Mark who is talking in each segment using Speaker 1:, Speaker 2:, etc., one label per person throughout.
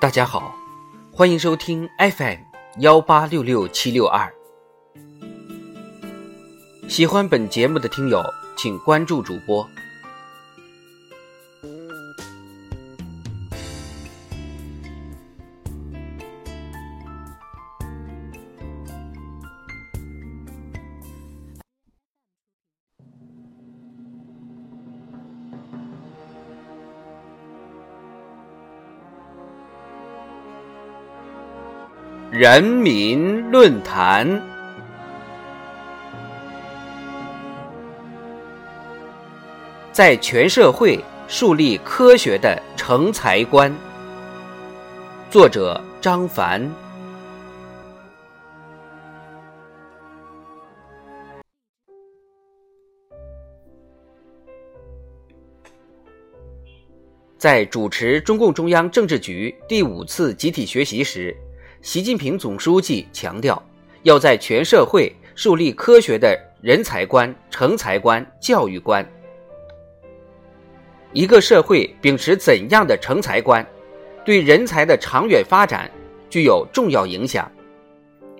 Speaker 1: 大家好，欢迎收听 FM 幺八六六七六二。喜欢本节目的听友，请关注主播。人民论坛，在全社会树立科学的成才观。作者张凡。在主持中共中央政治局第五次集体学习时。习近平总书记强调，要在全社会树立科学的人才观、成才观、教育观。一个社会秉持怎样的成才观，对人才的长远发展具有重要影响。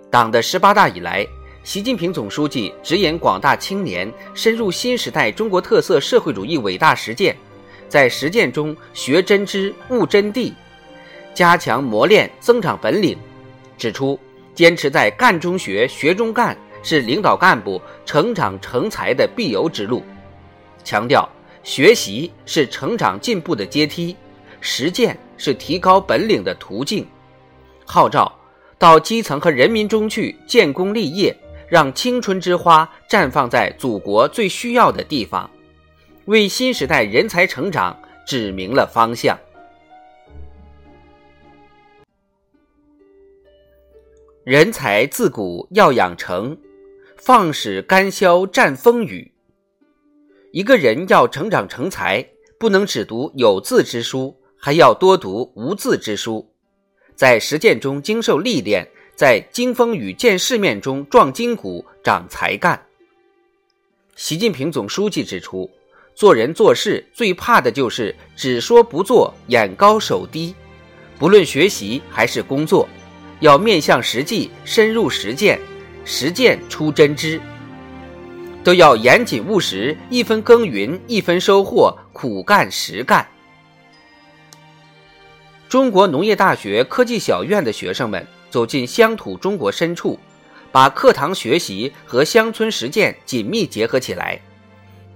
Speaker 1: 党的十八大以来，习近平总书记指引广大青年深入新时代中国特色社会主义伟大实践，在实践中学真知、悟真谛，加强磨练、增长本领。指出，坚持在干中学、学中干是领导干部成长成才的必由之路。强调，学习是成长进步的阶梯，实践是提高本领的途径。号召到基层和人民中去建功立业，让青春之花绽放在祖国最需要的地方，为新时代人才成长指明了方向。人才自古要养成，放使干霄战风雨。一个人要成长成才，不能只读有字之书，还要多读无字之书，在实践中经受历练，在经风雨见世面中壮筋骨、长才干。习近平总书记指出，做人做事最怕的就是只说不做、眼高手低，不论学习还是工作。要面向实际，深入实践，实践出真知。都要严谨务实，一分耕耘一分收获，苦干实干。中国农业大学科技小院的学生们走进乡土中国深处，把课堂学习和乡村实践紧密结合起来，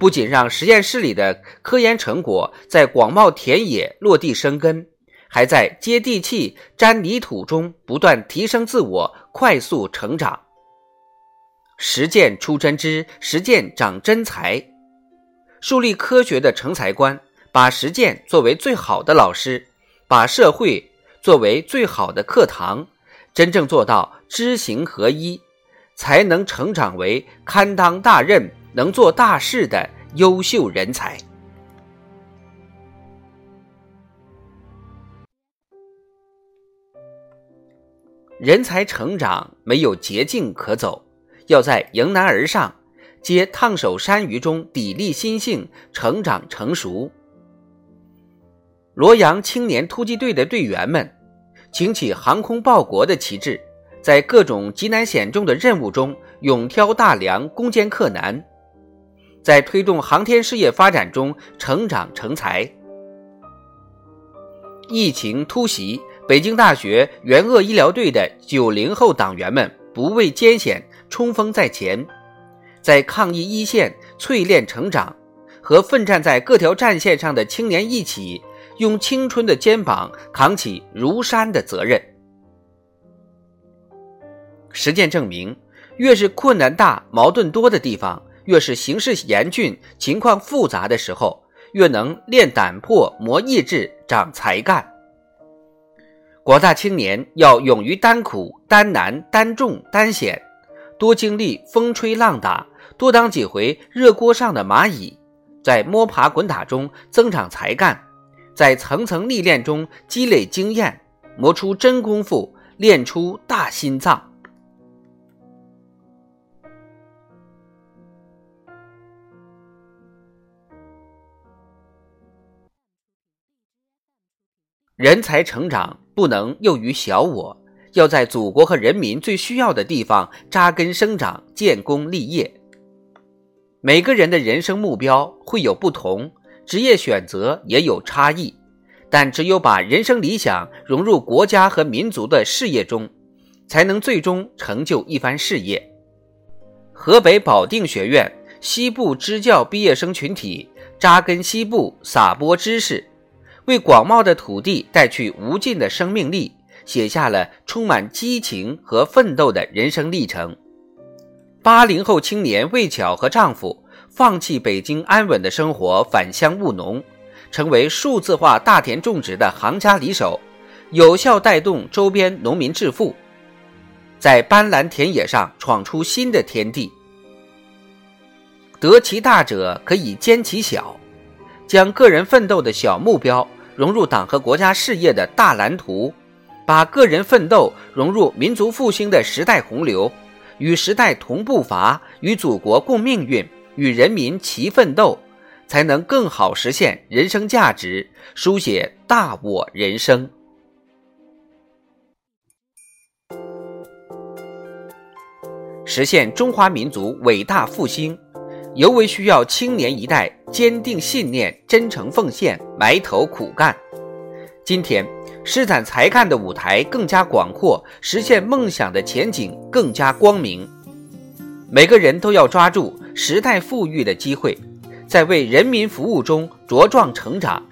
Speaker 1: 不仅让实验室里的科研成果在广袤田野落地生根。还在接地气、沾泥土中不断提升自我，快速成长。实践出真知，实践长真才，树立科学的成才观，把实践作为最好的老师，把社会作为最好的课堂，真正做到知行合一，才能成长为堪当大任、能做大事的优秀人才。人才成长没有捷径可走，要在迎难而上、接烫手山芋中砥砺心性，成长成熟。罗阳青年突击队的队员们，擎起航空报国的旗帜，在各种极难险重的任务中勇挑大梁、攻坚克难，在推动航天事业发展中成长成才。疫情突袭。北京大学援鄂医疗队的九零后党员们不畏艰险，冲锋在前，在抗疫一线淬炼成长，和奋战在各条战线上的青年一起，用青春的肩膀扛起如山的责任。实践证明，越是困难大、矛盾多的地方，越是形势严峻、情况复杂的时候，越能练胆魄、磨意志、长才干。广大青年要勇于担苦、担难、担重、担险，多经历风吹浪打，多当几回热锅上的蚂蚁，在摸爬滚打中增长才干，在层层历练中积累经验，磨出真功夫，练出大心脏。人才成长不能囿于小我，要在祖国和人民最需要的地方扎根生长、建功立业。每个人的人生目标会有不同，职业选择也有差异，但只有把人生理想融入国家和民族的事业中，才能最终成就一番事业。河北保定学院西部支教毕业生群体扎根西部，撒播知识，为广袤的土地带去无尽的生命力，写下了充满激情和奋斗的人生历程。八零后青年魏巧和丈夫放弃北京安稳的生活，返乡务农，成为数字化大田种植的行家里手，有效带动周边农民致富。在斑斓田野上闯出新的天地。得其大者可以兼其小，将个人奋斗的小目标融入党和国家事业的大蓝图，把个人奋斗融入民族复兴的时代洪流，与时代同步伐，与祖国共命运，与人民齐奋斗，才能更好实现人生价值，书写大我人生。实现中华民族伟大复兴，尤为需要青年一代坚定信念、真诚奉献、埋头苦干。今天，施展才干的舞台更加广阔，实现梦想的前景更加光明。每个人都要抓住时代富裕的机会，在为人民服务中茁壮成长，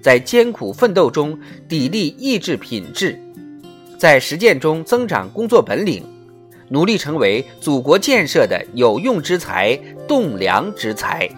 Speaker 1: 在艰苦奋斗中砥砺意志品质，在实践中增长工作本领。努力成为祖国建设的有用之才、栋梁之才。